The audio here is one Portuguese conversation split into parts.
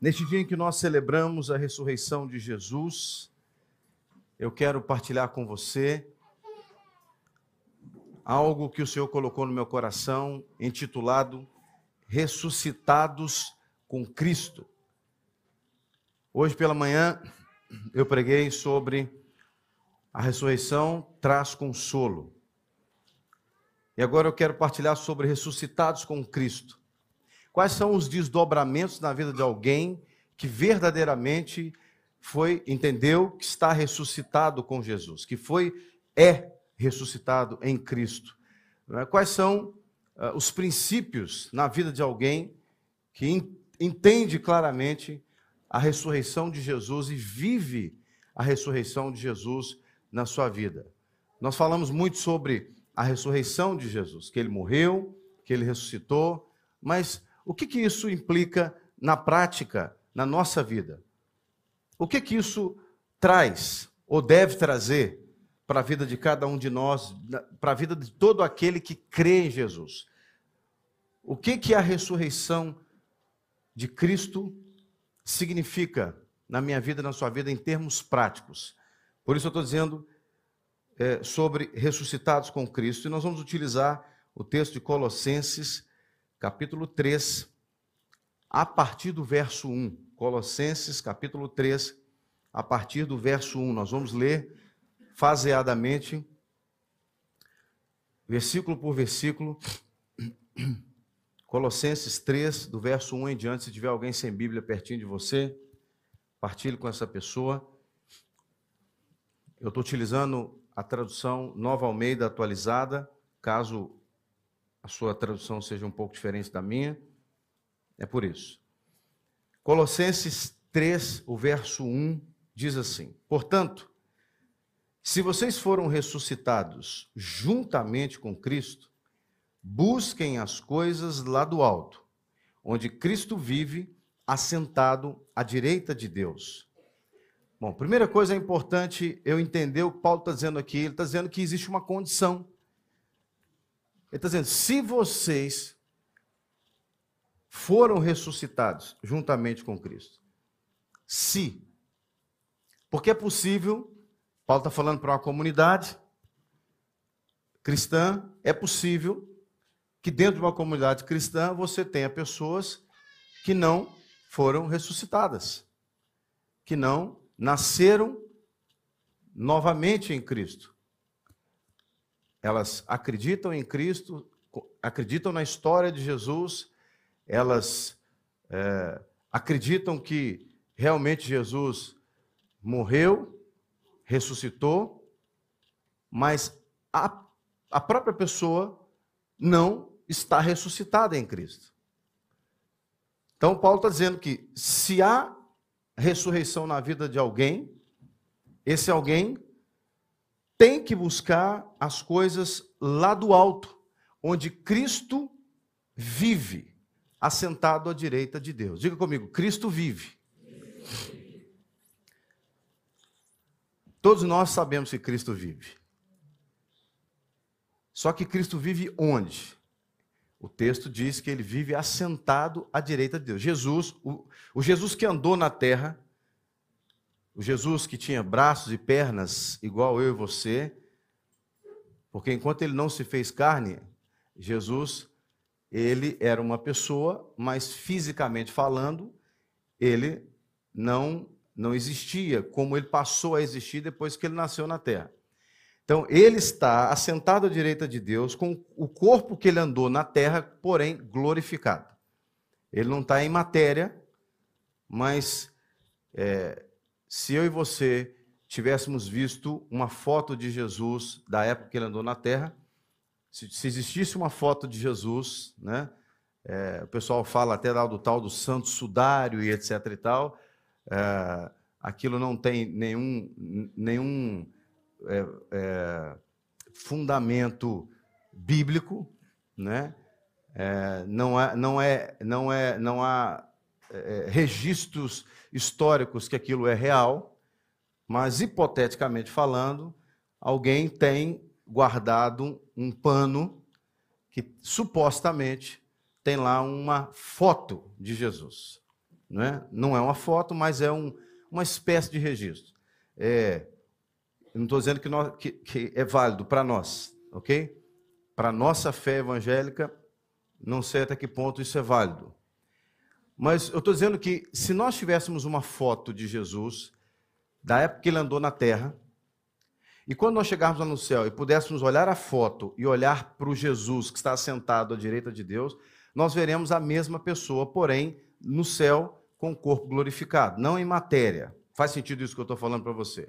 Neste dia em que nós celebramos a ressurreição de Jesus, eu quero partilhar com você algo que o Senhor colocou no meu coração, intitulado Ressuscitados com Cristo. Hoje pela manhã eu preguei sobre a ressurreição traz consolo. E agora eu quero partilhar sobre ressuscitados com Cristo. Quais são os desdobramentos na vida de alguém que verdadeiramente foi, entendeu que está ressuscitado com Jesus, que foi, é ressuscitado em Cristo? É? Quais são uh, os princípios na vida de alguém que in, entende claramente a ressurreição de Jesus e vive a ressurreição de Jesus na sua vida? Nós falamos muito sobre a ressurreição de Jesus, que ele morreu, que ele ressuscitou, mas o que, que isso implica na prática, na nossa vida? O que, que isso traz ou deve trazer para a vida de cada um de nós, para a vida de todo aquele que crê em Jesus? O que, que a ressurreição de Cristo significa na minha vida, na sua vida, em termos práticos? Por isso eu estou dizendo é, sobre ressuscitados com Cristo, e nós vamos utilizar o texto de Colossenses capítulo 3, a partir do verso 1. Colossenses, capítulo 3, a partir do verso 1. Nós vamos ler faseadamente, versículo por versículo. Colossenses 3, do verso 1 em diante. Se tiver alguém sem Bíblia pertinho de você, partilhe com essa pessoa. Eu estou utilizando a tradução Nova Almeida atualizada, caso a sua tradução seja um pouco diferente da minha. É por isso. Colossenses 3, o verso 1, diz assim: Portanto, se vocês foram ressuscitados juntamente com Cristo, busquem as coisas lá do alto, onde Cristo vive, assentado à direita de Deus. Bom, primeira coisa é importante eu entender o que Paulo está dizendo aqui. Ele está dizendo que existe uma condição. Ele está dizendo: se vocês foram ressuscitados juntamente com Cristo, se, porque é possível, Paulo está falando para uma comunidade cristã, é possível que dentro de uma comunidade cristã você tenha pessoas que não foram ressuscitadas, que não nasceram novamente em Cristo. Elas acreditam em Cristo, acreditam na história de Jesus, elas é, acreditam que realmente Jesus morreu, ressuscitou, mas a, a própria pessoa não está ressuscitada em Cristo. Então, Paulo está dizendo que se há ressurreição na vida de alguém, esse alguém tem que buscar as coisas lá do alto, onde Cristo vive, assentado à direita de Deus. Diga comigo, Cristo vive. Todos nós sabemos que Cristo vive. Só que Cristo vive onde? O texto diz que ele vive assentado à direita de Deus. Jesus, o, o Jesus que andou na terra, o Jesus que tinha braços e pernas igual eu e você, porque enquanto ele não se fez carne, Jesus, ele era uma pessoa, mas fisicamente falando, ele não não existia como ele passou a existir depois que ele nasceu na terra. Então, ele está assentado à direita de Deus com o corpo que ele andou na terra, porém glorificado. Ele não está em matéria, mas é, se eu e você tivéssemos visto uma foto de Jesus da época que ele andou na Terra, se, se existisse uma foto de Jesus, né? É, o pessoal fala até do tal do santo sudário e etc e tal, é, aquilo não tem nenhum, nenhum é, é fundamento bíblico, né? É, não, é, não, é, não, é, não há é, registros históricos que aquilo é real, mas hipoteticamente falando, alguém tem guardado um pano que supostamente tem lá uma foto de Jesus. não é? Não é uma foto, mas é um, uma espécie de registro. É, não estou dizendo que, nós, que, que é válido para nós, ok? Para nossa fé evangélica, não sei até que ponto isso é válido. Mas eu estou dizendo que se nós tivéssemos uma foto de Jesus, da época que ele andou na terra, e quando nós chegarmos lá no céu e pudéssemos olhar a foto e olhar para o Jesus que está sentado à direita de Deus, nós veremos a mesma pessoa, porém, no céu, com o corpo glorificado, não em matéria. Faz sentido isso que eu estou falando para você.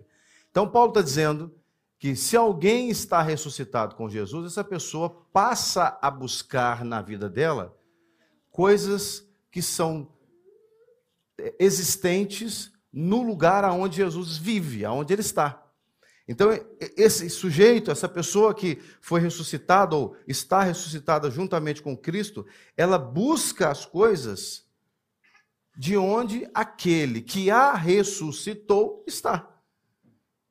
Então, Paulo está dizendo que se alguém está ressuscitado com Jesus, essa pessoa passa a buscar na vida dela coisas que são existentes no lugar aonde Jesus vive, aonde ele está. Então, esse sujeito, essa pessoa que foi ressuscitada ou está ressuscitada juntamente com Cristo, ela busca as coisas de onde aquele que a ressuscitou está.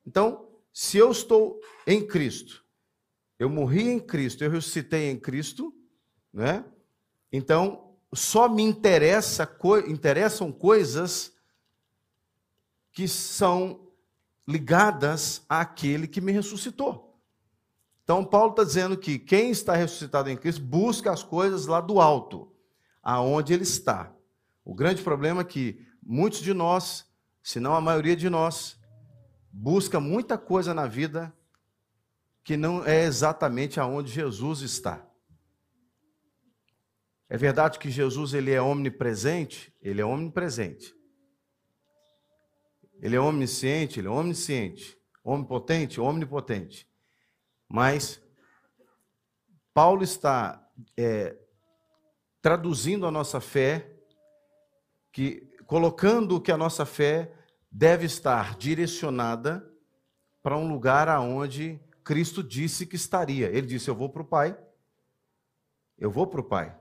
Então, se eu estou em Cristo, eu morri em Cristo, eu ressuscitei em Cristo, né? Então, só me interessa, interessam coisas que são ligadas àquele que me ressuscitou. Então, Paulo está dizendo que quem está ressuscitado em Cristo busca as coisas lá do alto, aonde ele está. O grande problema é que muitos de nós, se não a maioria de nós, busca muita coisa na vida que não é exatamente aonde Jesus está. É verdade que Jesus ele é omnipresente, ele é omnipresente. Ele é onisciente, ele é omnisciente, omnipotente, omnipotente. Mas Paulo está é, traduzindo a nossa fé, que colocando que a nossa fé deve estar direcionada para um lugar aonde Cristo disse que estaria. Ele disse: Eu vou para o Pai. Eu vou para o Pai.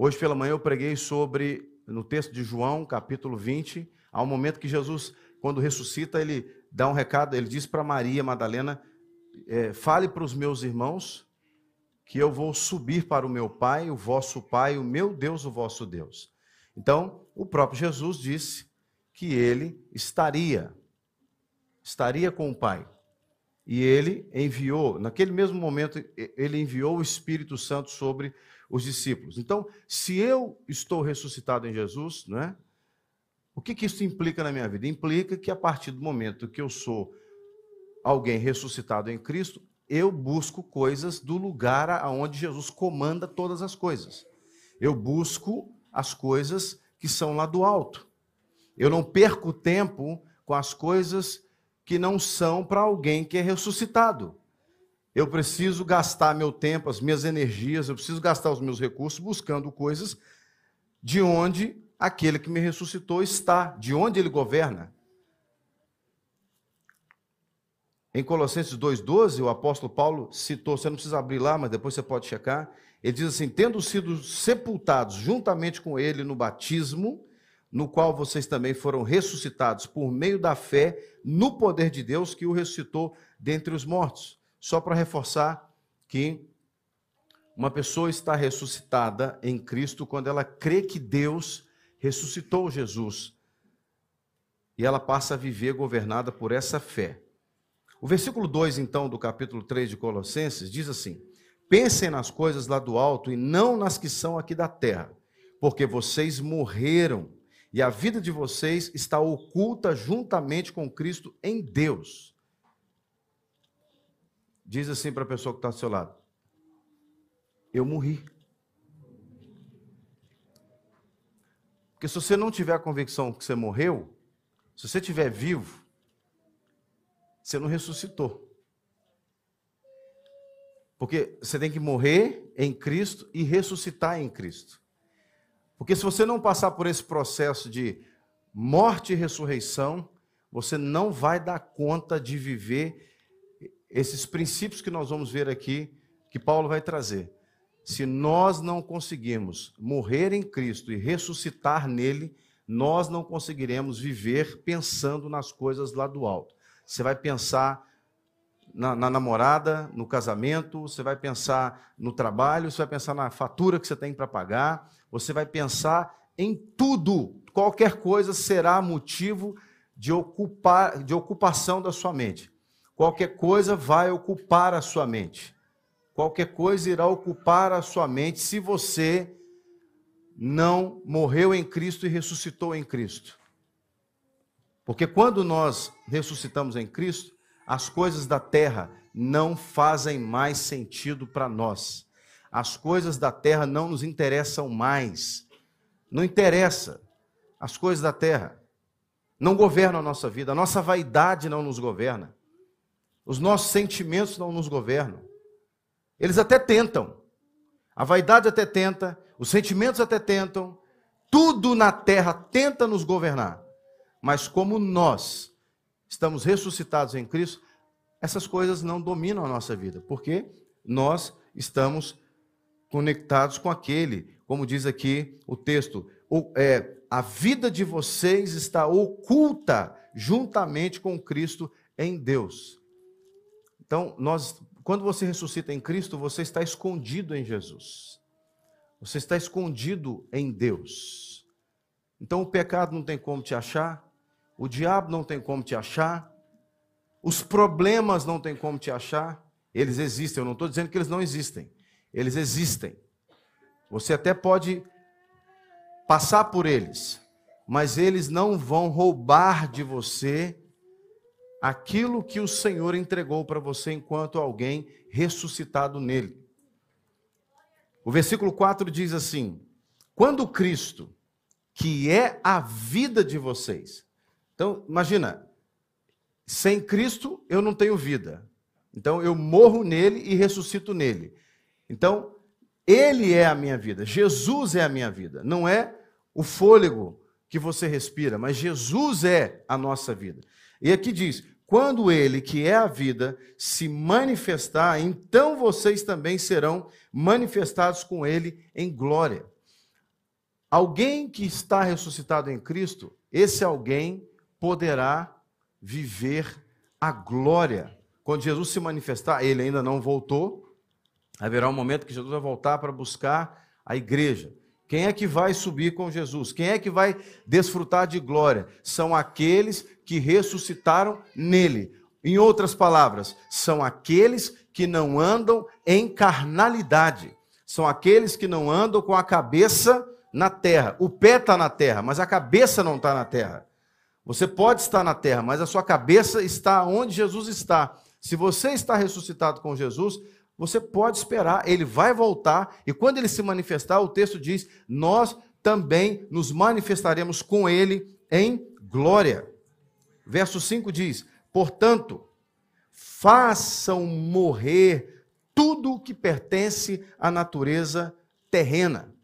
Hoje pela manhã eu preguei sobre, no texto de João, capítulo 20, Há um momento que Jesus, quando ressuscita, ele dá um recado, ele diz para Maria Madalena: é, fale para os meus irmãos que eu vou subir para o meu Pai, o vosso Pai, o meu Deus, o vosso Deus. Então, o próprio Jesus disse que ele estaria, estaria com o Pai. E ele enviou, naquele mesmo momento, ele enviou o Espírito Santo sobre os discípulos. Então, se eu estou ressuscitado em Jesus, não é? O que, que isso implica na minha vida? Implica que a partir do momento que eu sou alguém ressuscitado em Cristo, eu busco coisas do lugar aonde Jesus comanda todas as coisas. Eu busco as coisas que são lá do alto. Eu não perco tempo com as coisas que não são para alguém que é ressuscitado. Eu preciso gastar meu tempo, as minhas energias, eu preciso gastar os meus recursos buscando coisas de onde aquele que me ressuscitou está, de onde ele governa. Em Colossenses 2,12, o apóstolo Paulo citou, você não precisa abrir lá, mas depois você pode checar. Ele diz assim: tendo sido sepultados juntamente com ele no batismo, no qual vocês também foram ressuscitados por meio da fé no poder de Deus que o ressuscitou dentre os mortos. Só para reforçar que uma pessoa está ressuscitada em Cristo quando ela crê que Deus ressuscitou Jesus. E ela passa a viver governada por essa fé. O versículo 2, então, do capítulo 3 de Colossenses, diz assim: Pensem nas coisas lá do alto e não nas que são aqui da terra, porque vocês morreram e a vida de vocês está oculta juntamente com Cristo em Deus. Diz assim para a pessoa que está ao seu lado: Eu morri. Porque se você não tiver a convicção que você morreu, se você estiver vivo, você não ressuscitou. Porque você tem que morrer em Cristo e ressuscitar em Cristo. Porque se você não passar por esse processo de morte e ressurreição, você não vai dar conta de viver esses princípios que nós vamos ver aqui, que Paulo vai trazer se nós não conseguirmos morrer em Cristo e ressuscitar nele, nós não conseguiremos viver pensando nas coisas lá do alto. Você vai pensar na, na, namorada, no casamento, você vai pensar no trabalho, você vai pensar na fatura que você tem para pagar, você vai pensar em tudo, qualquer coisa será motivo de, ocupar, de ocupação da sua mente. Qualquer coisa vai ocupar a sua mente. Qualquer coisa irá ocupar a sua mente se você não morreu em Cristo e ressuscitou em Cristo. Porque quando nós ressuscitamos em Cristo, as coisas da terra não fazem mais sentido para nós. As coisas da terra não nos interessam mais. Não interessa as coisas da terra. Não governam a nossa vida. A nossa vaidade não nos governa. Os nossos sentimentos não nos governam. Eles até tentam. A vaidade até tenta, os sentimentos até tentam, tudo na terra tenta nos governar. Mas como nós estamos ressuscitados em Cristo, essas coisas não dominam a nossa vida, porque nós estamos conectados com aquele, como diz aqui o texto, o, é, a vida de vocês está oculta juntamente com Cristo em Deus. Então, nós, quando você ressuscita em Cristo, você está escondido em Jesus. Você está escondido em Deus. Então, o pecado não tem como te achar, o diabo não tem como te achar, os problemas não tem como te achar. Eles existem, eu não estou dizendo que eles não existem. Eles existem. Você até pode passar por eles, mas eles não vão roubar de você aquilo que o Senhor entregou para você enquanto alguém ressuscitado nele. O versículo 4 diz assim: Quando Cristo, que é a vida de vocês. Então, imagina, sem Cristo eu não tenho vida. Então eu morro nele e ressuscito nele. Então, ele é a minha vida. Jesus é a minha vida. Não é o fôlego que você respira, mas Jesus é a nossa vida. E aqui diz: quando ele, que é a vida, se manifestar, então vocês também serão manifestados com ele em glória. Alguém que está ressuscitado em Cristo, esse alguém poderá viver a glória. Quando Jesus se manifestar, ele ainda não voltou, haverá um momento que Jesus vai voltar para buscar a igreja. Quem é que vai subir com Jesus? Quem é que vai desfrutar de glória? São aqueles que ressuscitaram nele. Em outras palavras, são aqueles que não andam em carnalidade. São aqueles que não andam com a cabeça na terra. O pé está na terra, mas a cabeça não está na terra. Você pode estar na terra, mas a sua cabeça está onde Jesus está. Se você está ressuscitado com Jesus, você pode esperar, ele vai voltar, e quando ele se manifestar, o texto diz: Nós também nos manifestaremos com ele em glória. Verso 5 diz: Portanto, façam morrer tudo o que pertence à natureza terrena.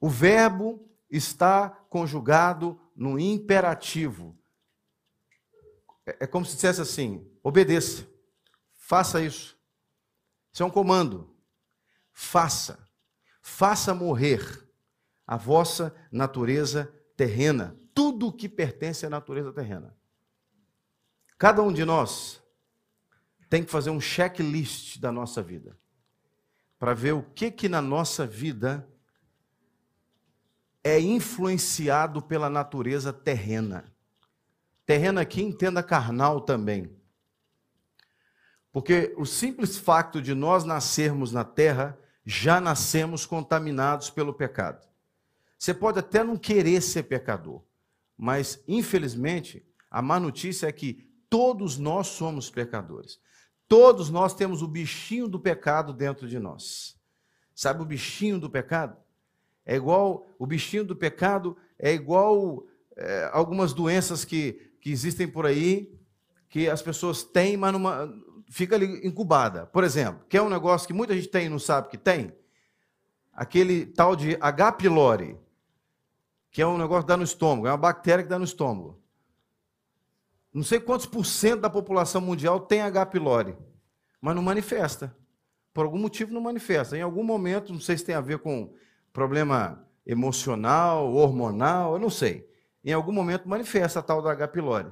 O verbo está conjugado no imperativo. É, é como se dissesse assim: obedeça, faça isso. Isso é um comando. Faça, faça morrer a vossa natureza terrena, tudo o que pertence à natureza terrena. Cada um de nós tem que fazer um checklist da nossa vida, para ver o que que na nossa vida é influenciado pela natureza terrena. Terrena aqui entenda carnal também. Porque o simples facto de nós nascermos na terra, já nascemos contaminados pelo pecado. Você pode até não querer ser pecador, mas infelizmente a má notícia é que todos nós somos pecadores. Todos nós temos o bichinho do pecado dentro de nós. Sabe o bichinho do pecado? É igual, o bichinho do pecado é igual é, algumas doenças que, que existem por aí, que as pessoas têm, mas numa, fica ali incubada. Por exemplo, que é um negócio que muita gente tem e não sabe que tem, aquele tal de H. pylori, que é um negócio que dá no estômago, é uma bactéria que dá no estômago. Não sei quantos por cento da população mundial tem H. pylori, mas não manifesta. Por algum motivo não manifesta. Em algum momento, não sei se tem a ver com problema emocional, hormonal, eu não sei. Em algum momento manifesta a tal da H. pylori.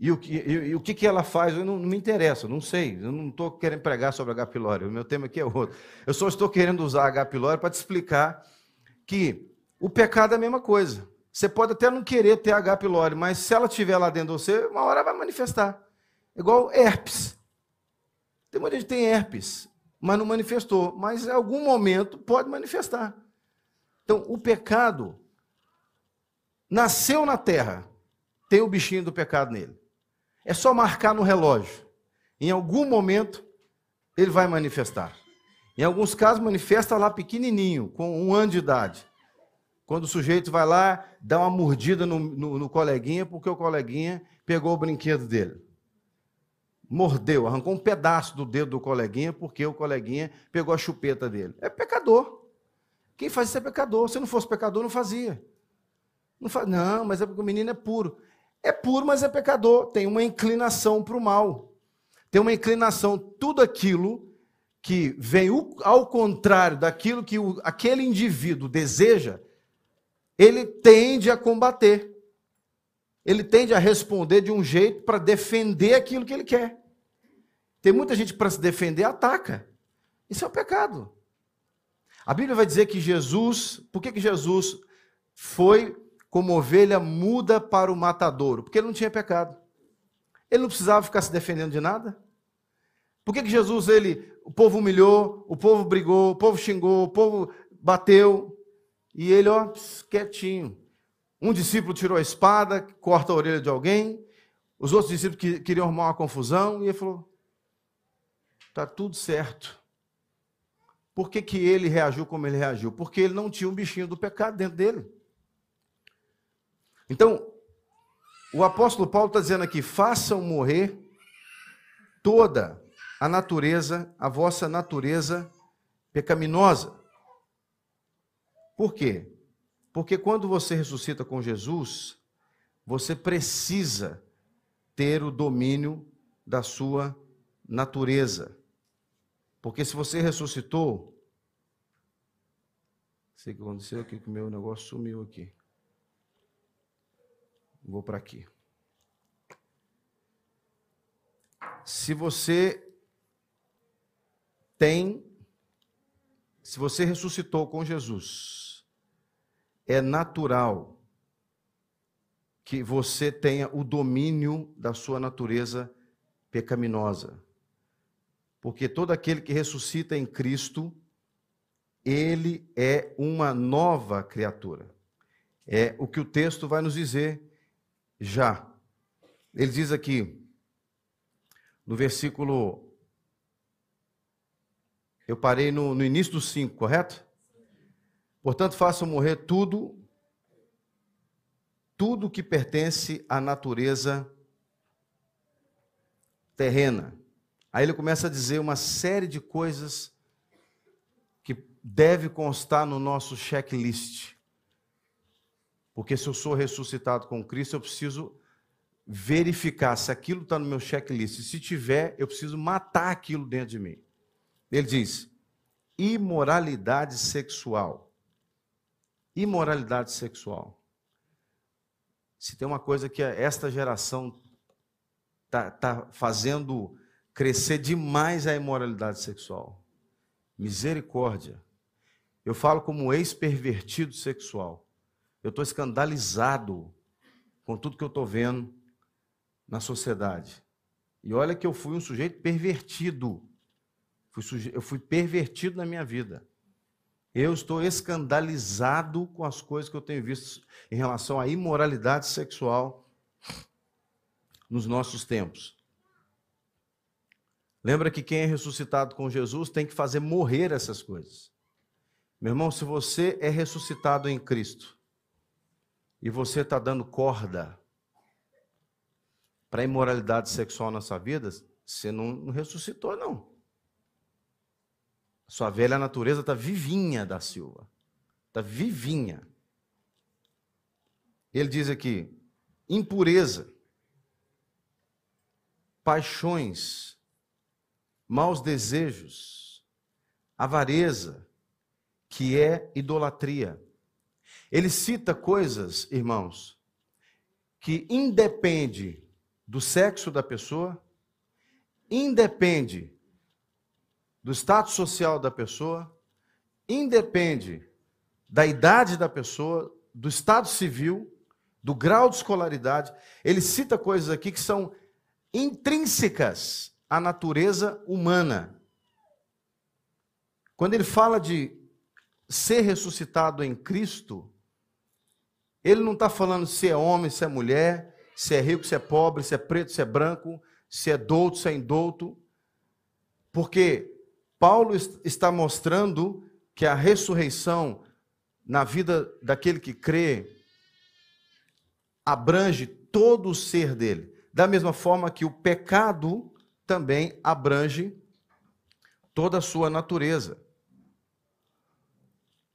E o que, e, e o que, que ela faz, eu não, não, me interessa, não sei. Eu não estou querendo pregar sobre H. pylori, o meu tema aqui é outro. Eu só estou querendo usar H. pylori para te explicar que o pecado é a mesma coisa. Você pode até não querer ter H. pylori, mas se ela estiver lá dentro de você, uma hora vai manifestar. Igual herpes. Tem muita gente que tem herpes, mas não manifestou. Mas em algum momento pode manifestar. Então, o pecado nasceu na terra, tem o bichinho do pecado nele. É só marcar no relógio. Em algum momento, ele vai manifestar. Em alguns casos, manifesta lá pequenininho, com um ano de idade. Quando o sujeito vai lá, dá uma mordida no, no, no coleguinha, porque o coleguinha pegou o brinquedo dele. Mordeu, arrancou um pedaço do dedo do coleguinha, porque o coleguinha pegou a chupeta dele. É pecador. Quem faz isso é pecador. Se não fosse pecador, não fazia. Não, faz, não mas é porque o menino é puro. É puro, mas é pecador. Tem uma inclinação para o mal. Tem uma inclinação, tudo aquilo que vem ao contrário daquilo que o, aquele indivíduo deseja, ele tende a combater. Ele tende a responder de um jeito para defender aquilo que ele quer. Tem muita gente para se defender ataca. Isso é o um pecado. A Bíblia vai dizer que Jesus, por que, que Jesus foi como ovelha muda para o matadouro? Porque ele não tinha pecado. Ele não precisava ficar se defendendo de nada. Por que, que Jesus, ele, o povo humilhou, o povo brigou, o povo xingou, o povo bateu, e ele, ó, quietinho. Um discípulo tirou a espada, corta a orelha de alguém, os outros discípulos que, queriam arrumar uma confusão, e ele falou: está tudo certo. Por que, que ele reagiu como ele reagiu? Porque ele não tinha um bichinho do pecado dentro dele. Então, o apóstolo Paulo está dizendo aqui: façam morrer toda a natureza, a vossa natureza pecaminosa. Por quê? Porque quando você ressuscita com Jesus, você precisa ter o domínio da sua natureza. Porque se você ressuscitou, sei o que aconteceu aqui, que o meu negócio sumiu aqui. Vou para aqui. Se você tem, se você ressuscitou com Jesus, é natural que você tenha o domínio da sua natureza pecaminosa. Porque todo aquele que ressuscita em Cristo, ele é uma nova criatura. É o que o texto vai nos dizer já. Ele diz aqui, no versículo eu parei no, no início do 5, correto? Portanto, façam morrer tudo, tudo que pertence à natureza terrena. Aí ele começa a dizer uma série de coisas que deve constar no nosso checklist. Porque se eu sou ressuscitado com Cristo, eu preciso verificar se aquilo está no meu checklist. Se tiver, eu preciso matar aquilo dentro de mim. Ele diz: imoralidade sexual. Imoralidade sexual. Se tem uma coisa que esta geração está tá fazendo crescer demais a imoralidade sexual. Misericórdia. Eu falo como ex-pervertido sexual. Eu estou escandalizado com tudo que eu estou vendo na sociedade. E olha que eu fui um sujeito pervertido. Eu fui pervertido na minha vida. Eu estou escandalizado com as coisas que eu tenho visto em relação à imoralidade sexual nos nossos tempos. Lembra que quem é ressuscitado com Jesus tem que fazer morrer essas coisas. Meu irmão, se você é ressuscitado em Cristo e você está dando corda para imoralidade sexual na sua vida, você não ressuscitou, não. Sua velha natureza está vivinha da Silva. Está vivinha. Ele diz aqui: impureza, paixões, maus desejos, avareza, que é idolatria. Ele cita coisas, irmãos, que independe do sexo da pessoa, independe do status social da pessoa, independe da idade da pessoa, do estado civil, do grau de escolaridade. Ele cita coisas aqui que são intrínsecas à natureza humana. Quando ele fala de ser ressuscitado em Cristo, ele não está falando se é homem, se é mulher, se é rico, se é pobre, se é preto, se é branco, se é douto, se é indouto. Porque Paulo está mostrando que a ressurreição na vida daquele que crê abrange todo o ser dele. Da mesma forma que o pecado também abrange toda a sua natureza.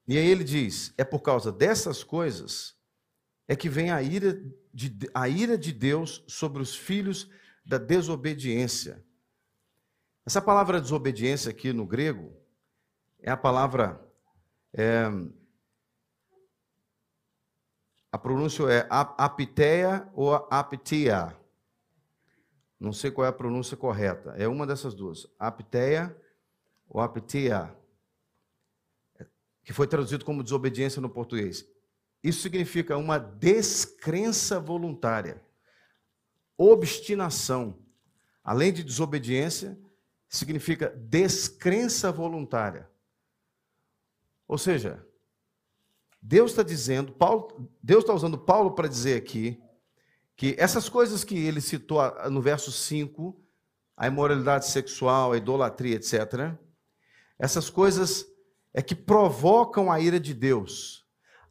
E aí ele diz: é por causa dessas coisas é que vem a ira de, a ira de Deus sobre os filhos da desobediência. Essa palavra desobediência aqui no grego é a palavra. É, a pronúncia é apiteia ou aptia. Não sei qual é a pronúncia correta. É uma dessas duas. Apiteia ou aptia. Que foi traduzido como desobediência no português. Isso significa uma descrença voluntária, obstinação. Além de desobediência, significa descrença voluntária. Ou seja, Deus está dizendo, Paulo, Deus está usando Paulo para dizer aqui que essas coisas que ele citou no verso 5, a imoralidade sexual, a idolatria, etc., essas coisas é que provocam a ira de Deus.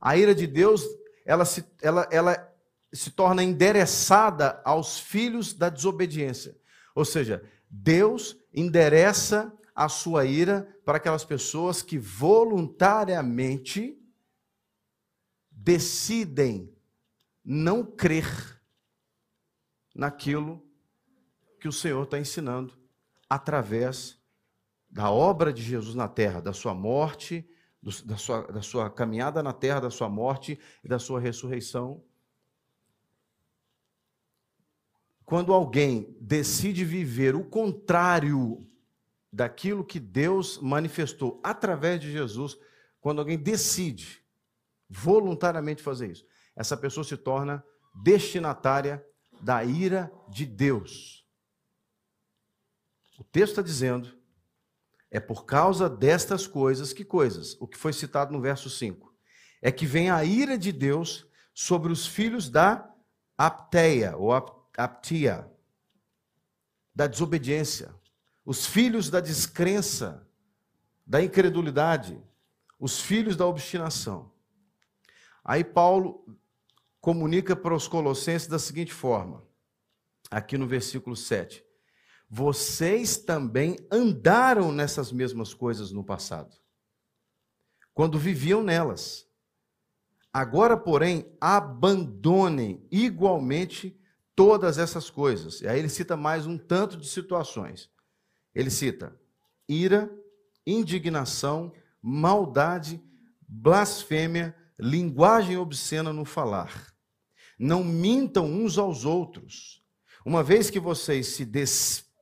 A ira de Deus, ela se, ela, ela se torna endereçada aos filhos da desobediência. Ou seja, Deus endereça a sua ira para aquelas pessoas que voluntariamente decidem não crer naquilo que o Senhor está ensinando através da obra de Jesus na terra, da sua morte, da sua, da sua caminhada na terra, da sua morte e da sua ressurreição. Quando alguém decide viver o contrário daquilo que Deus manifestou através de Jesus, quando alguém decide voluntariamente fazer isso, essa pessoa se torna destinatária da ira de Deus. O texto está dizendo, é por causa destas coisas, que coisas? O que foi citado no verso 5. É que vem a ira de Deus sobre os filhos da apteia, ou aptia, da desobediência, os filhos da descrença, da incredulidade, os filhos da obstinação. Aí Paulo comunica para os colossenses da seguinte forma, aqui no versículo 7. Vocês também andaram nessas mesmas coisas no passado, quando viviam nelas. Agora, porém, abandonem igualmente todas essas coisas. E aí ele cita mais um tanto de situações. Ele cita ira, indignação, maldade, blasfêmia, linguagem obscena no falar. Não mintam uns aos outros, uma vez que vocês se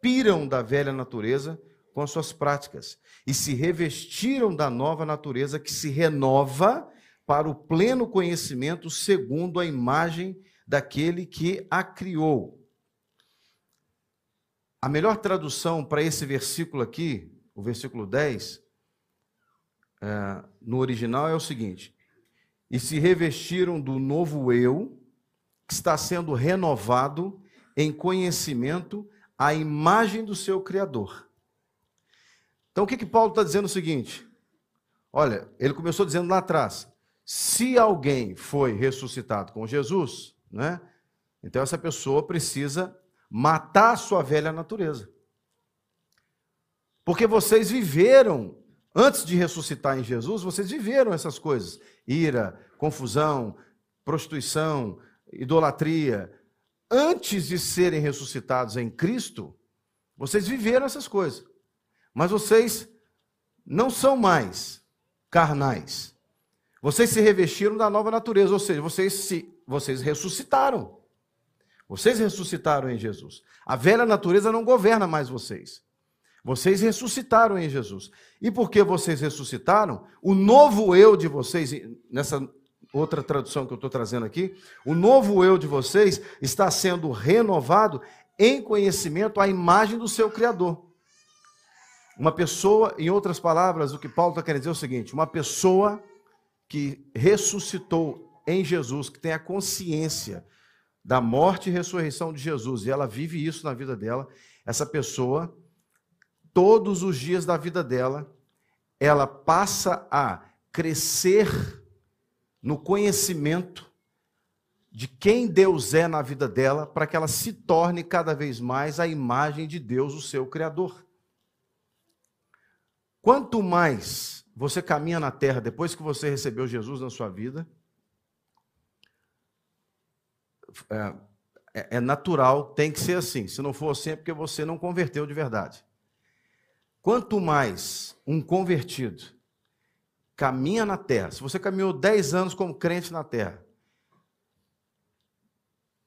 despiram da velha natureza com as suas práticas e se revestiram da nova natureza que se renova para o pleno conhecimento segundo a imagem daquele que a criou. A melhor tradução para esse versículo aqui, o versículo 10, é, no original é o seguinte: e se revestiram do novo eu, que está sendo renovado em conhecimento à imagem do seu Criador. Então, o que, que Paulo está dizendo é o seguinte? Olha, ele começou dizendo lá atrás: se alguém foi ressuscitado com Jesus, né, então essa pessoa precisa matar a sua velha natureza. Porque vocês viveram Antes de ressuscitar em Jesus, vocês viveram essas coisas: ira, confusão, prostituição, idolatria. Antes de serem ressuscitados em Cristo, vocês viveram essas coisas. Mas vocês não são mais carnais. Vocês se revestiram da nova natureza, ou seja, vocês se vocês ressuscitaram. Vocês ressuscitaram em Jesus. A velha natureza não governa mais vocês. Vocês ressuscitaram em Jesus. E porque vocês ressuscitaram, o novo eu de vocês, nessa outra tradução que eu estou trazendo aqui, o novo eu de vocês está sendo renovado em conhecimento à imagem do seu Criador. Uma pessoa, em outras palavras, o que Paulo está querendo dizer é o seguinte: uma pessoa que ressuscitou em Jesus, que tem a consciência da morte e ressurreição de Jesus, e ela vive isso na vida dela, essa pessoa, todos os dias da vida dela, ela passa a crescer no conhecimento de quem Deus é na vida dela, para que ela se torne cada vez mais a imagem de Deus, o seu Criador. Quanto mais você caminha na terra depois que você recebeu Jesus na sua vida, é, é, é natural, tem que ser assim. Se não for assim, é porque você não converteu de verdade. Quanto mais um convertido caminha na terra, se você caminhou 10 anos como crente na terra,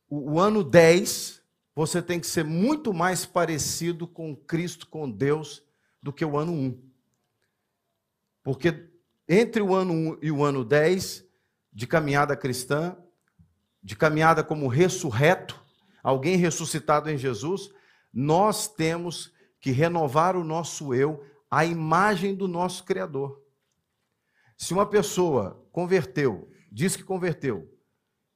o, o ano 10, você tem que ser muito mais parecido com Cristo, com Deus, do que o ano 1. Porque entre o ano 1 e o ano 10 de caminhada cristã, de caminhada como ressurreto, alguém ressuscitado em Jesus, nós temos que renovar o nosso eu à imagem do nosso Criador. Se uma pessoa converteu, diz que converteu,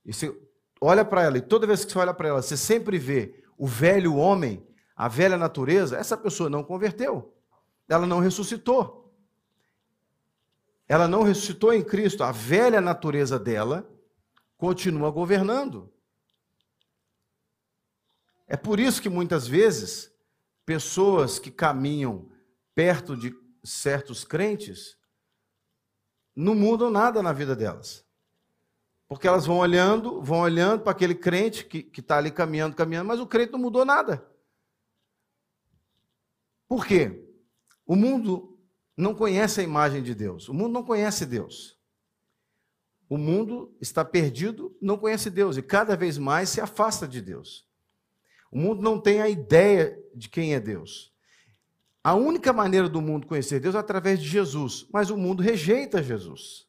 e você olha para ela, e toda vez que você olha para ela, você sempre vê o velho homem, a velha natureza, essa pessoa não converteu, ela não ressuscitou. Ela não ressuscitou em Cristo, a velha natureza dela continua governando. É por isso que muitas vezes pessoas que caminham perto de certos crentes não mudam nada na vida delas. Porque elas vão olhando, vão olhando para aquele crente que está ali caminhando, caminhando, mas o crente não mudou nada. Por quê? O mundo não conhece a imagem de Deus. O mundo não conhece Deus. O mundo está perdido, não conhece Deus e cada vez mais se afasta de Deus. O mundo não tem a ideia de quem é Deus. A única maneira do mundo conhecer Deus é através de Jesus, mas o mundo rejeita Jesus.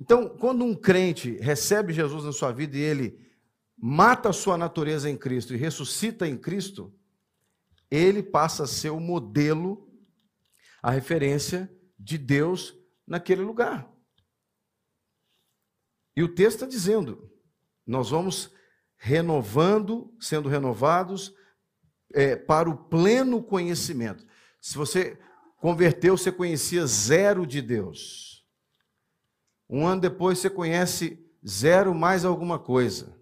Então, quando um crente recebe Jesus na sua vida e ele mata a sua natureza em Cristo e ressuscita em Cristo, ele passa a ser o modelo a referência de Deus naquele lugar. E o texto está dizendo: nós vamos renovando, sendo renovados é, para o pleno conhecimento. Se você converteu, você conhecia zero de Deus. Um ano depois você conhece zero mais alguma coisa.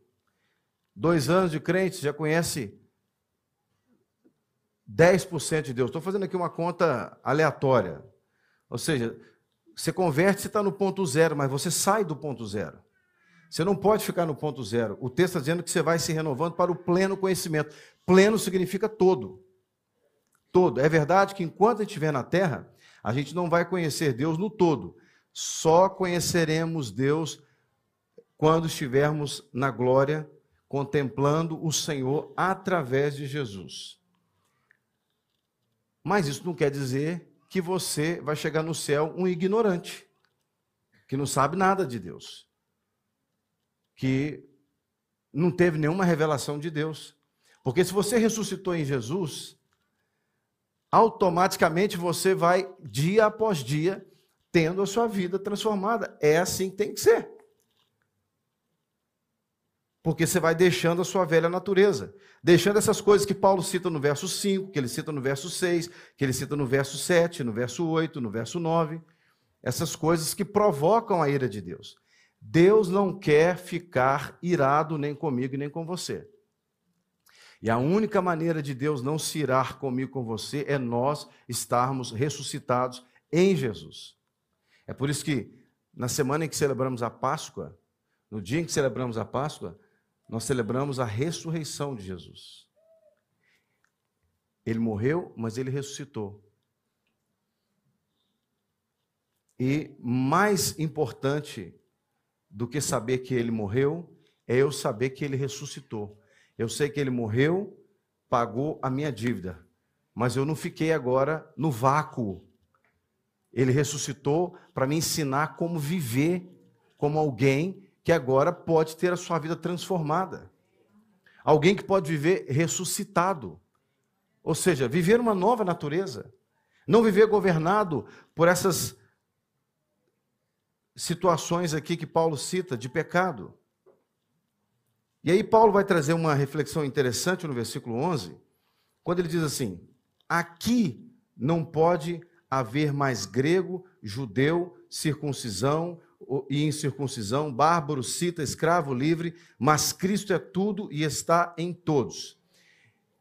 Dois anos de crente, já conhece 10% de Deus. Estou fazendo aqui uma conta aleatória. Ou seja, você converte, você está no ponto zero, mas você sai do ponto zero. Você não pode ficar no ponto zero. O texto está dizendo que você vai se renovando para o pleno conhecimento. Pleno significa todo. Todo. É verdade que enquanto a gente estiver na terra, a gente não vai conhecer Deus no todo. Só conheceremos Deus quando estivermos na glória, contemplando o Senhor através de Jesus. Mas isso não quer dizer que você vai chegar no céu um ignorante, que não sabe nada de Deus, que não teve nenhuma revelação de Deus. Porque se você ressuscitou em Jesus, automaticamente você vai, dia após dia, tendo a sua vida transformada. É assim que tem que ser. Porque você vai deixando a sua velha natureza. Deixando essas coisas que Paulo cita no verso 5, que ele cita no verso 6, que ele cita no verso 7, no verso 8, no verso 9. Essas coisas que provocam a ira de Deus. Deus não quer ficar irado nem comigo nem com você. E a única maneira de Deus não se irar comigo com você é nós estarmos ressuscitados em Jesus. É por isso que na semana em que celebramos a Páscoa, no dia em que celebramos a Páscoa, nós celebramos a ressurreição de Jesus. Ele morreu, mas ele ressuscitou. E mais importante do que saber que ele morreu, é eu saber que ele ressuscitou. Eu sei que ele morreu, pagou a minha dívida. mas eu não fiquei agora no vácuo. Ele ressuscitou para me ensinar como viver como alguém que agora pode ter a sua vida transformada. Alguém que pode viver ressuscitado. Ou seja, viver uma nova natureza. Não viver governado por essas situações aqui que Paulo cita de pecado. E aí, Paulo vai trazer uma reflexão interessante no versículo 11, quando ele diz assim: Aqui não pode haver mais grego, judeu, circuncisão e incircuncisão, bárbaro, cita, escravo, livre, mas Cristo é tudo e está em todos.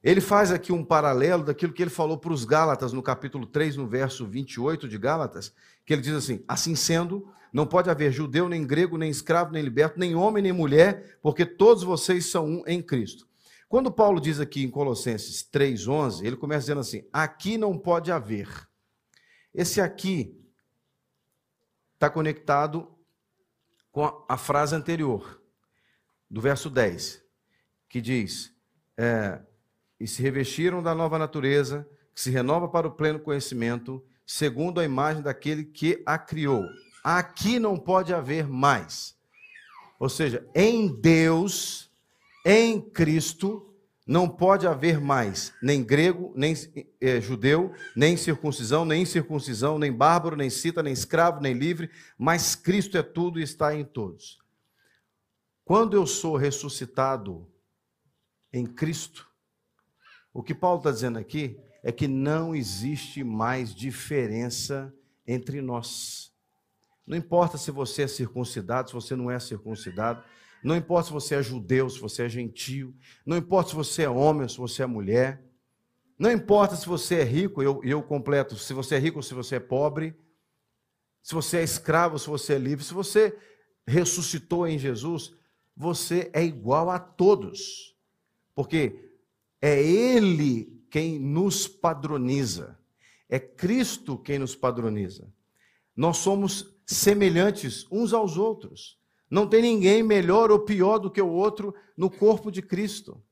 Ele faz aqui um paralelo daquilo que ele falou para os Gálatas no capítulo 3, no verso 28 de Gálatas, que ele diz assim: Assim sendo, não pode haver judeu, nem grego, nem escravo, nem liberto, nem homem, nem mulher, porque todos vocês são um em Cristo. Quando Paulo diz aqui em Colossenses 3,11, ele começa dizendo assim: aqui não pode haver. Esse aqui está conectado com a, frase anterior, do verso 10, que diz: é, E se revestiram da nova natureza, que se renova para o pleno conhecimento, segundo a imagem daquele que a criou aqui não pode haver mais. Ou seja, em Deus, em Cristo, não pode haver mais nem grego, nem é, judeu, nem circuncisão, nem incircuncisão, nem bárbaro, nem cita, nem escravo, nem livre, mas Cristo é tudo e está em todos. Quando eu sou ressuscitado em Cristo, o que Paulo está dizendo aqui é que não existe mais diferença entre nós. Não importa se você é circuncidado, se você não é circuncidado. Não importa se você é judeu, se você é gentio. Não importa se você é homem se você é mulher. Não importa se você é rico, eu, eu completo, se você é rico ou se você é pobre. Se você é escravo ou se você é livre. Se você ressuscitou em Jesus, você é igual a todos. Porque é Ele quem nos padroniza. É Cristo quem nos padroniza. Nós somos semelhantes uns aos outros. Não tem ninguém melhor ou pior do que o outro no corpo de Cristo.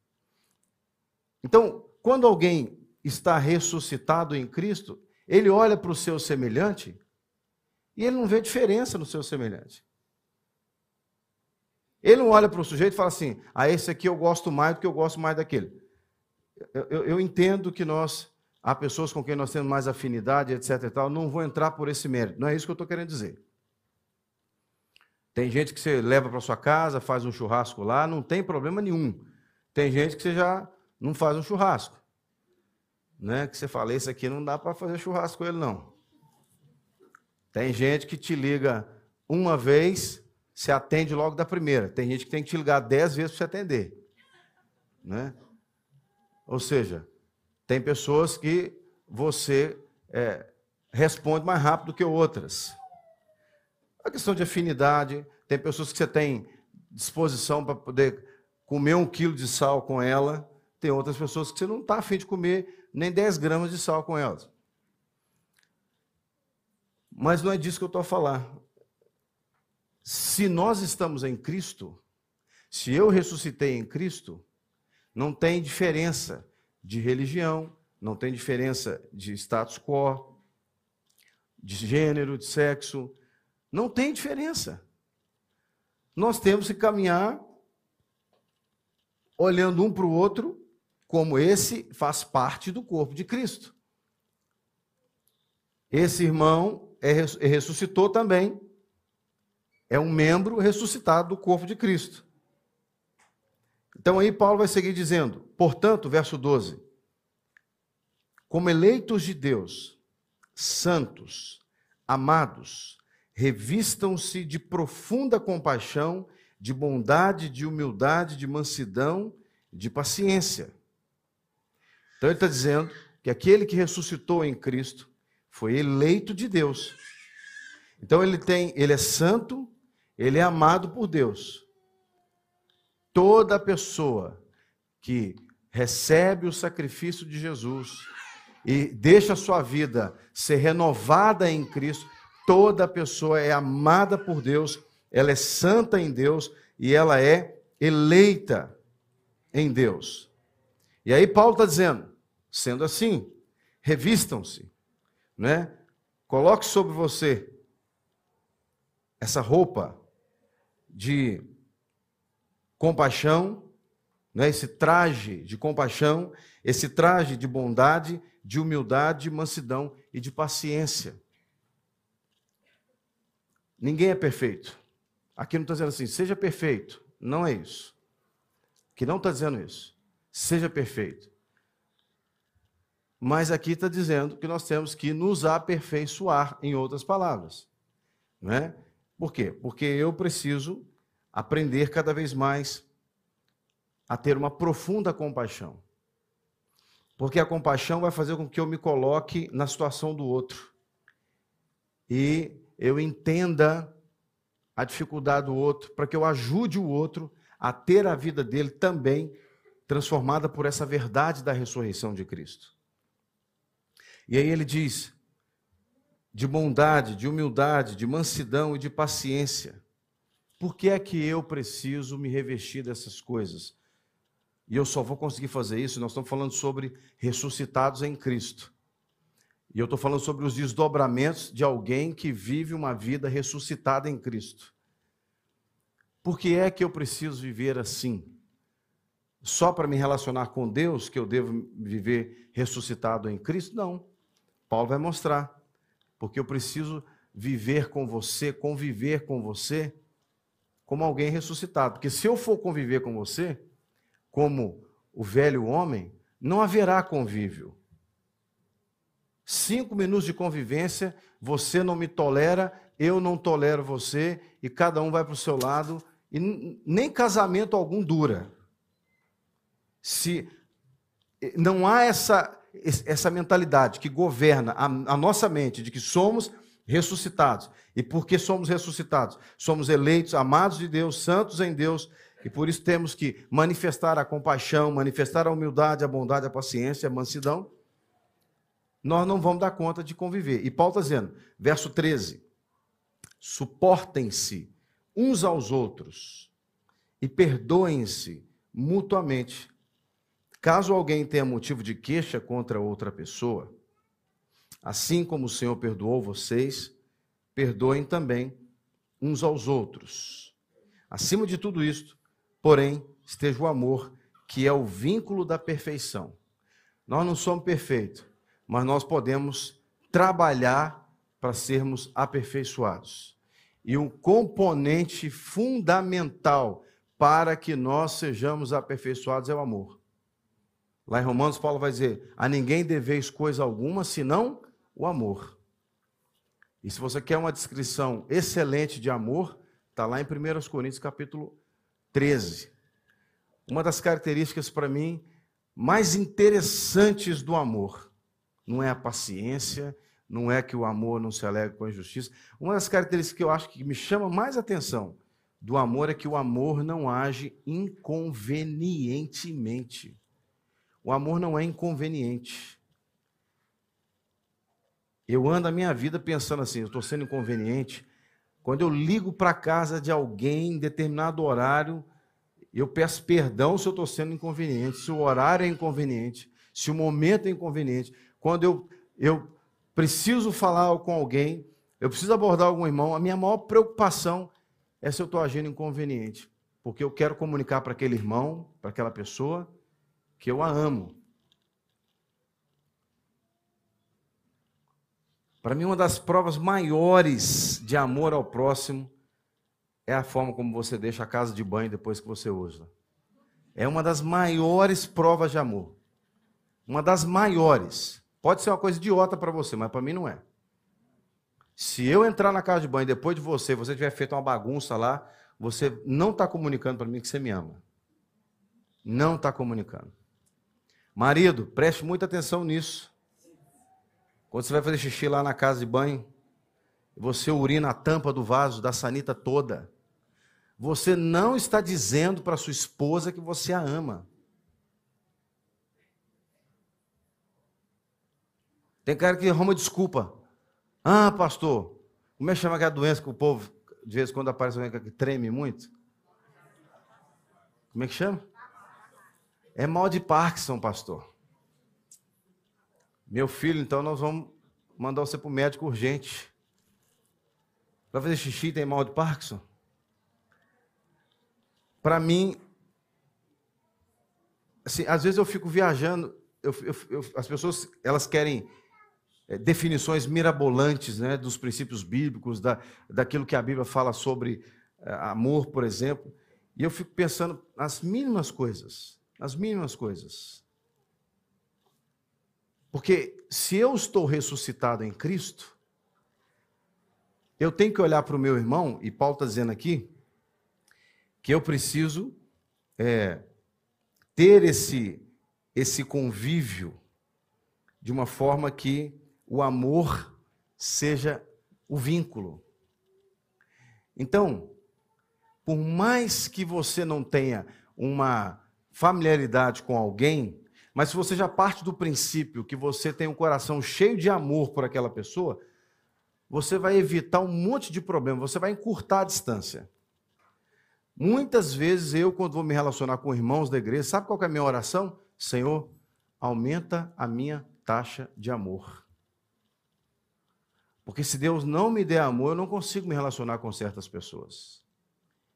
Então, quando alguém está ressuscitado em Cristo, ele olha para o seu semelhante e ele não vê diferença no seu semelhante. Ele não olha para o sujeito e fala assim: ah, esse aqui eu gosto mais do que eu gosto mais daquele. Eu, eu, entendo que nós, há pessoas com quem nós temos mais afinidade, etc. e tal, não vou entrar por esse mérito. Não é isso que eu estou querendo dizer. Tem gente que você leva para sua casa, faz um churrasco lá, não tem problema nenhum. Tem gente que você já não faz um churrasco. Né? Que você fala, esse aqui não dá para fazer churrasco com ele, não. Tem gente que te liga uma vez, você atende logo da primeira. Tem gente que tem que te ligar dez vezes para você atender. Né? Ou seja, tem pessoas que você é, responde mais rápido que outras. A questão de afinidade, tem pessoas que você tem disposição para poder comer um quilo de sal com ela, tem outras pessoas que você não está afim de comer nem 10 gramas de sal com elas. Mas não é disso que eu estou a falar. Se nós estamos em Cristo, se eu ressuscitei em Cristo, não tem diferença de religião, não tem diferença de status quo, de gênero, de sexo, não tem diferença. Nós temos que caminhar olhando um para o outro, como esse faz parte do corpo de Cristo. Esse irmão é, ressuscitou também, é um membro ressuscitado do corpo de Cristo. Então aí Paulo vai seguir dizendo, portanto, verso 12: como eleitos de Deus, santos, amados, revistam-se de profunda compaixão, de bondade, de humildade, de mansidão, de paciência. Então ele está dizendo que aquele que ressuscitou em Cristo foi eleito de Deus. Então ele tem, ele é santo, ele é amado por Deus. Toda pessoa que recebe o sacrifício de Jesus e deixa sua vida ser renovada em Cristo, toda pessoa é amada por Deus, ela é santa em Deus e ela é eleita em Deus. E aí Paulo está dizendo, sendo assim, revistam-se, né? Coloque sobre você essa roupa de compaixão, né? esse traje de compaixão, esse traje de bondade, de humildade, de mansidão e de paciência. Ninguém é perfeito. Aqui não está dizendo assim, seja perfeito. Não é isso. Que não está dizendo isso. Seja perfeito. Mas aqui está dizendo que nós temos que nos aperfeiçoar, em outras palavras. Não é? Por quê? Porque eu preciso aprender cada vez mais a ter uma profunda compaixão. Porque a compaixão vai fazer com que eu me coloque na situação do outro. E eu entenda a dificuldade do outro, para que eu ajude o outro a ter a vida dele também transformada por essa verdade da ressurreição de Cristo. E aí ele diz: de bondade, de humildade, de mansidão e de paciência. Por que é que eu preciso me revestir dessas coisas? E eu só vou conseguir fazer isso, nós estamos falando sobre ressuscitados em Cristo. E eu estou falando sobre os desdobramentos de alguém que vive uma vida ressuscitada em Cristo. Por que é que eu preciso viver assim? Só para me relacionar com Deus que eu devo viver ressuscitado em Cristo? Não. Paulo vai mostrar. Porque eu preciso viver com você, conviver com você, como alguém ressuscitado. Porque se eu for conviver com você, como o velho homem, não haverá convívio. Cinco minutos de convivência, você não me tolera, eu não tolero você, e cada um vai para o seu lado, e nem casamento algum dura. Se não há essa essa mentalidade que governa a, a nossa mente de que somos ressuscitados. E porque somos ressuscitados? Somos eleitos, amados de Deus, santos em Deus, e por isso temos que manifestar a compaixão, manifestar a humildade, a bondade, a paciência, a mansidão. Nós não vamos dar conta de conviver. E Paulo está dizendo, verso 13: suportem-se uns aos outros e perdoem-se mutuamente Caso alguém tenha motivo de queixa contra outra pessoa, assim como o Senhor perdoou vocês, perdoem também uns aos outros. Acima de tudo isto, porém, esteja o amor, que é o vínculo da perfeição. Nós não somos perfeitos, mas nós podemos trabalhar para sermos aperfeiçoados. E um componente fundamental para que nós sejamos aperfeiçoados é o amor. Lá em Romanos, Paulo vai dizer: A ninguém deveis coisa alguma senão o amor. E se você quer uma descrição excelente de amor, está lá em 1 Coríntios capítulo 13. Uma das características para mim mais interessantes do amor não é a paciência, não é que o amor não se alegra com a injustiça. Uma das características que eu acho que me chama mais atenção do amor é que o amor não age inconvenientemente. O amor não é inconveniente. Eu ando a minha vida pensando assim, eu estou sendo inconveniente. Quando eu ligo para casa de alguém em determinado horário, eu peço perdão se eu estou sendo inconveniente, se o horário é inconveniente, se o momento é inconveniente. Quando eu, eu preciso falar com alguém, eu preciso abordar algum irmão, a minha maior preocupação é se eu estou agindo inconveniente. Porque eu quero comunicar para aquele irmão, para aquela pessoa, que eu a amo. Para mim, uma das provas maiores de amor ao próximo é a forma como você deixa a casa de banho depois que você usa. É uma das maiores provas de amor. Uma das maiores. Pode ser uma coisa idiota para você, mas para mim não é. Se eu entrar na casa de banho depois de você, você tiver feito uma bagunça lá, você não está comunicando para mim que você me ama. Não está comunicando. Marido, preste muita atenção nisso. Quando você vai fazer xixi lá na casa de banho, você urina a tampa do vaso da sanita toda. Você não está dizendo para sua esposa que você a ama. Tem cara que arruma desculpa. Ah, pastor, como é que chama aquela doença que o povo, de vez em quando aparece alguém que treme muito? Como é que chama? É mal de Parkinson, pastor. Meu filho, então nós vamos mandar você para o médico urgente. Vai fazer xixi tem mal de Parkinson? Para mim, assim, às vezes eu fico viajando, eu, eu, eu, as pessoas elas querem é, definições mirabolantes né, dos princípios bíblicos, da, daquilo que a Bíblia fala sobre é, amor, por exemplo, e eu fico pensando nas mínimas coisas, nas mínimas coisas. Porque se eu estou ressuscitado em Cristo, eu tenho que olhar para o meu irmão, e Paulo está dizendo aqui, que eu preciso é, ter esse, esse convívio de uma forma que o amor seja o vínculo. Então, por mais que você não tenha uma familiaridade com alguém, mas se você já parte do princípio que você tem um coração cheio de amor por aquela pessoa, você vai evitar um monte de problema, você vai encurtar a distância. Muitas vezes eu, quando vou me relacionar com irmãos da igreja, sabe qual é a minha oração? Senhor, aumenta a minha taxa de amor. Porque se Deus não me der amor, eu não consigo me relacionar com certas pessoas.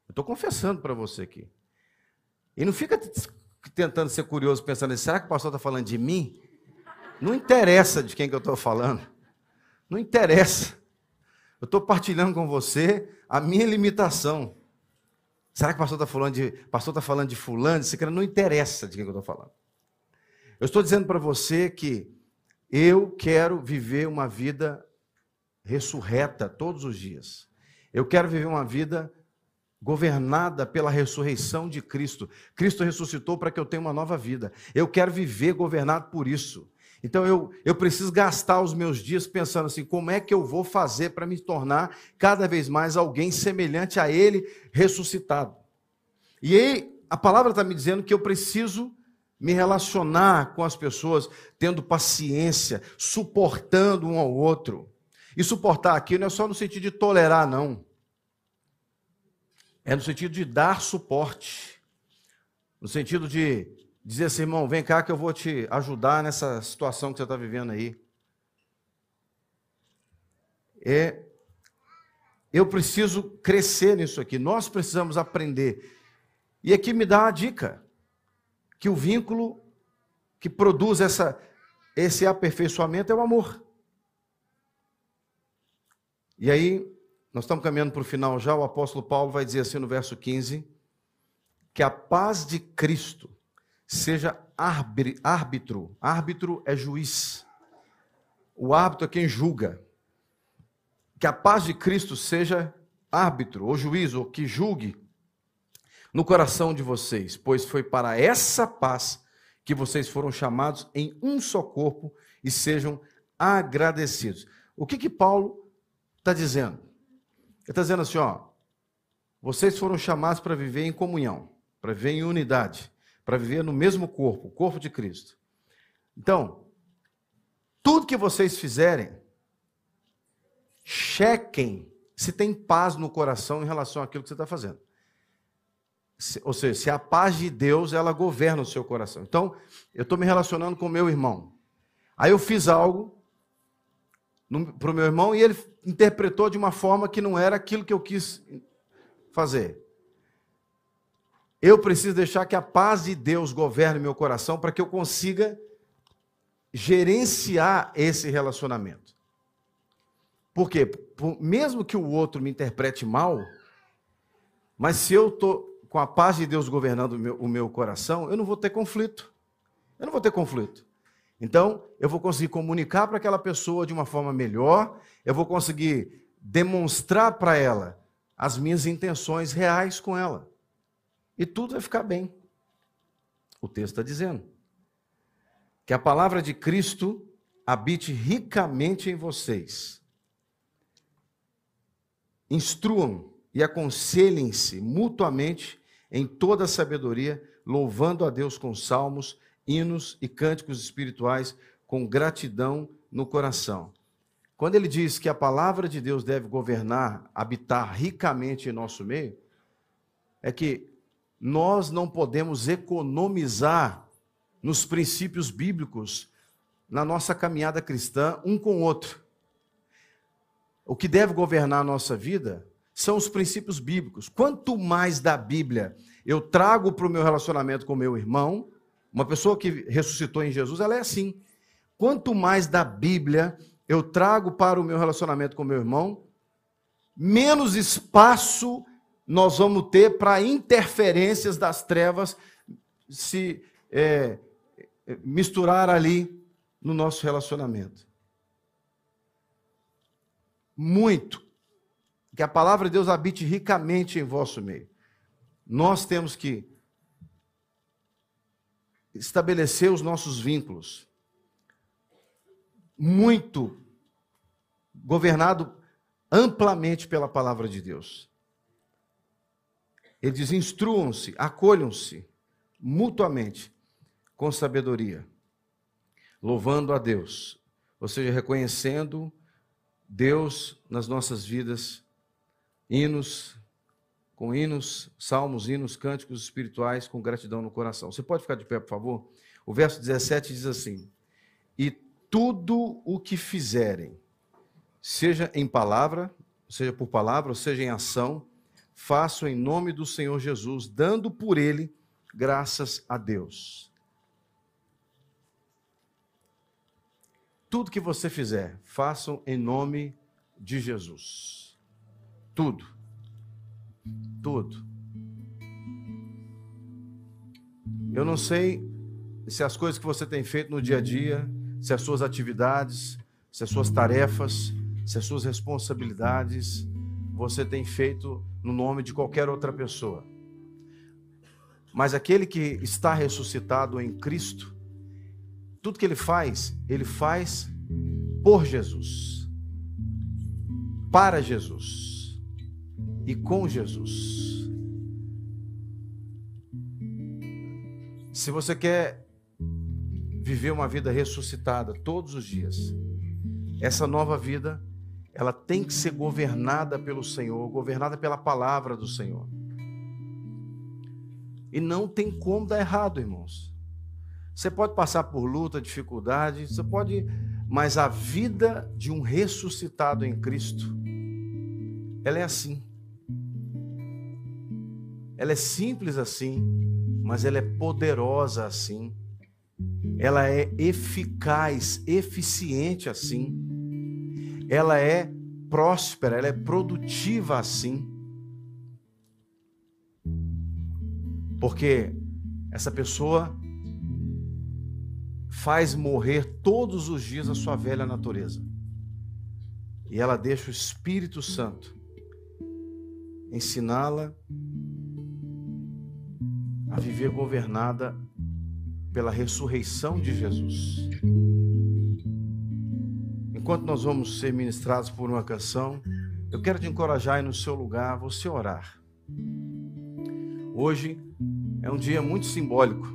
Eu estou confessando para você aqui. E não fica tentando ser curioso, pensando, será que o pastor está falando de mim? Não interessa de quem que eu estou falando. Não interessa. Eu estou partilhando com você a minha limitação. Será que o pastor está falando de pastor está falando de fulano, de Não interessa de quem eu estou falando. Eu estou dizendo para você que eu quero viver uma vida ressurreta todos os dias. Eu quero viver uma vida governada pela ressurreição de Cristo. Cristo ressuscitou para que eu tenha uma nova vida. Eu quero viver governado por isso. Então eu, eu preciso gastar os meus dias pensando assim: como é que eu vou fazer para me tornar cada vez mais alguém semelhante a Ele ressuscitado? E aí a palavra está me dizendo que eu preciso me relacionar com as pessoas, tendo paciência, suportando um ao outro. E suportar aqui não é só no sentido de tolerar, não. É no sentido de dar suporte. No sentido de dizer assim, irmão, vem cá que eu vou te ajudar nessa situação que você está vivendo aí. É, eu preciso crescer nisso aqui. Nós precisamos aprender. E aqui me dá a dica que o vínculo que produz essa, esse aperfeiçoamento é o amor. E aí, nós estamos caminhando para o final já, o apóstolo Paulo vai dizer assim no verso 15: que a paz de Cristo seja árbitro. Árbitro é juiz. O árbitro é quem julga. Que a paz de Cristo seja árbitro ou juiz, ou que julgue no coração de vocês, pois foi para essa paz que vocês foram chamados em um só corpo e sejam agradecidos. O que que Paulo está dizendo? Ele está dizendo assim, ó, vocês foram chamados para viver em comunhão, para viver em unidade, para viver no mesmo corpo, o corpo de Cristo. Então, tudo que vocês fizerem, chequem se tem paz no coração em relação àquilo que você está fazendo. Se, ou seja, se a paz de Deus ela governa o seu coração. Então, eu estou me relacionando com o meu irmão. Aí eu fiz algo para o meu irmão e ele interpretou de uma forma que não era aquilo que eu quis fazer. Eu preciso deixar que a paz de Deus governe meu coração para que eu consiga gerenciar esse relacionamento. Por quê? Mesmo que o outro me interprete mal, mas se eu estou com a paz de Deus governando o meu, o meu coração, eu não vou ter conflito. Eu não vou ter conflito. Então, eu vou conseguir comunicar para aquela pessoa de uma forma melhor, eu vou conseguir demonstrar para ela as minhas intenções reais com ela. E tudo vai ficar bem. O texto está dizendo que a palavra de Cristo habite ricamente em vocês. Instruam e aconselhem-se mutuamente em toda a sabedoria, louvando a Deus com salmos, hinos e cânticos espirituais com gratidão no coração. Quando ele diz que a palavra de Deus deve governar, habitar ricamente em nosso meio, é que nós não podemos economizar nos princípios bíblicos na nossa caminhada cristã um com o outro. O que deve governar a nossa vida são os princípios bíblicos. Quanto mais da Bíblia eu trago para o meu relacionamento com meu irmão, uma pessoa que ressuscitou em Jesus, ela é assim. Quanto mais da Bíblia eu trago para o meu relacionamento com meu irmão, menos espaço nós vamos ter para interferências das trevas se é, misturar ali no nosso relacionamento. Muito. Que a palavra de Deus habite ricamente em vosso meio. Nós temos que estabelecer os nossos vínculos. Muito governado amplamente pela palavra de Deus. Ele diz: instruam-se, acolham-se mutuamente com sabedoria, louvando a Deus, ou seja, reconhecendo Deus nas nossas vidas, hinos, com hinos, salmos, hinos, cânticos espirituais, com gratidão no coração. Você pode ficar de pé, por favor? O verso 17 diz assim: E tudo o que fizerem, seja em palavra, seja por palavra, ou seja em ação, façam em nome do Senhor Jesus, dando por ele graças a Deus. Tudo que você fizer, façam em nome de Jesus. Tudo. Tudo. Eu não sei se as coisas que você tem feito no dia a dia, se as suas atividades, se as suas tarefas, se as suas responsabilidades, você tem feito no nome de qualquer outra pessoa. Mas aquele que está ressuscitado em Cristo, tudo que ele faz, ele faz por Jesus, para Jesus e com Jesus. Se você quer viver uma vida ressuscitada todos os dias, essa nova vida, ela tem que ser governada pelo Senhor, governada pela palavra do Senhor. E não tem como dar errado, irmãos. Você pode passar por luta, dificuldade, você pode, mas a vida de um ressuscitado em Cristo, ela é assim. Ela é simples assim, mas ela é poderosa assim. Ela é eficaz, eficiente assim. Ela é próspera, ela é produtiva assim. Porque essa pessoa faz morrer todos os dias a sua velha natureza. E ela deixa o Espírito Santo ensiná-la a viver governada pela ressurreição de Jesus. Enquanto nós vamos ser ministrados por uma canção, eu quero te encorajar aí no seu lugar, você orar. Hoje é um dia muito simbólico.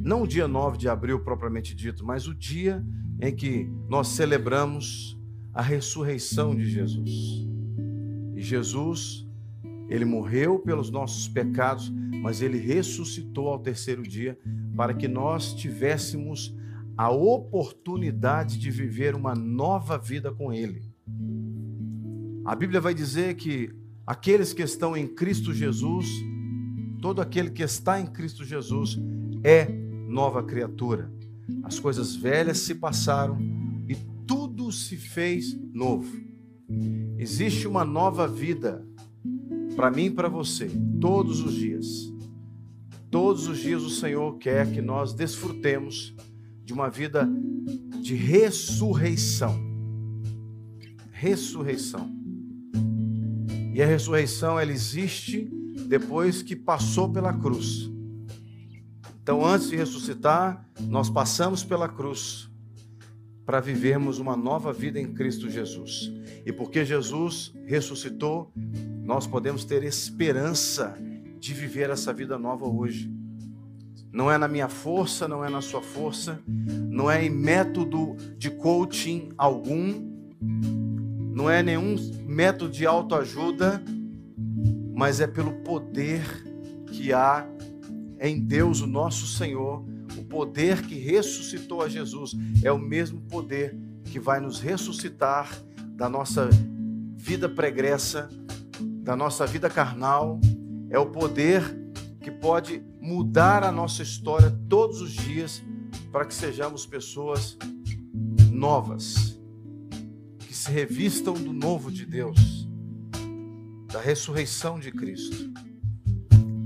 Não o dia 9 de abril propriamente dito, mas o dia em que nós celebramos a ressurreição de Jesus. E Jesus, ele morreu pelos nossos pecados, mas ele ressuscitou ao terceiro dia para que nós tivéssemos a oportunidade de viver uma nova vida com ele. A Bíblia vai dizer que aqueles que estão em Cristo Jesus Todo aquele que está em Cristo Jesus é nova criatura. As coisas velhas se passaram e tudo se fez novo. Existe uma nova vida para mim e para você, todos os dias. Todos os dias o Senhor quer que nós desfrutemos de uma vida de ressurreição. Ressurreição. E a ressurreição ela existe depois que passou pela cruz. Então, antes de ressuscitar, nós passamos pela cruz para vivermos uma nova vida em Cristo Jesus. E porque Jesus ressuscitou, nós podemos ter esperança de viver essa vida nova hoje. Não é na minha força, não é na sua força, não é em método de coaching algum, não é nenhum método de autoajuda, mas é pelo poder que há em Deus, o nosso Senhor, o poder que ressuscitou a Jesus é o mesmo poder que vai nos ressuscitar da nossa vida pregressa, da nossa vida carnal, é o poder que pode mudar a nossa história todos os dias para que sejamos pessoas novas, que se revistam do novo de Deus, da ressurreição de Cristo.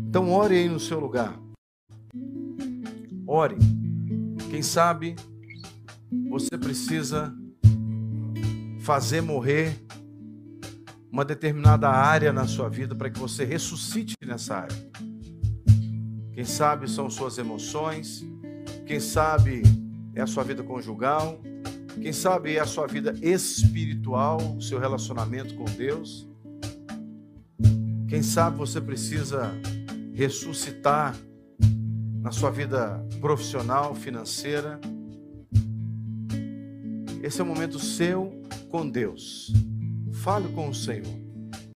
Então, ore aí no seu lugar. Ore. Quem sabe você precisa fazer morrer uma determinada área na sua vida para que você ressuscite nessa área. Quem sabe são suas emoções, quem sabe é a sua vida conjugal, quem sabe é a sua vida espiritual, o seu relacionamento com Deus. Quem sabe você precisa ressuscitar na sua vida profissional, financeira. Esse é o momento seu com Deus. Fale com o Senhor.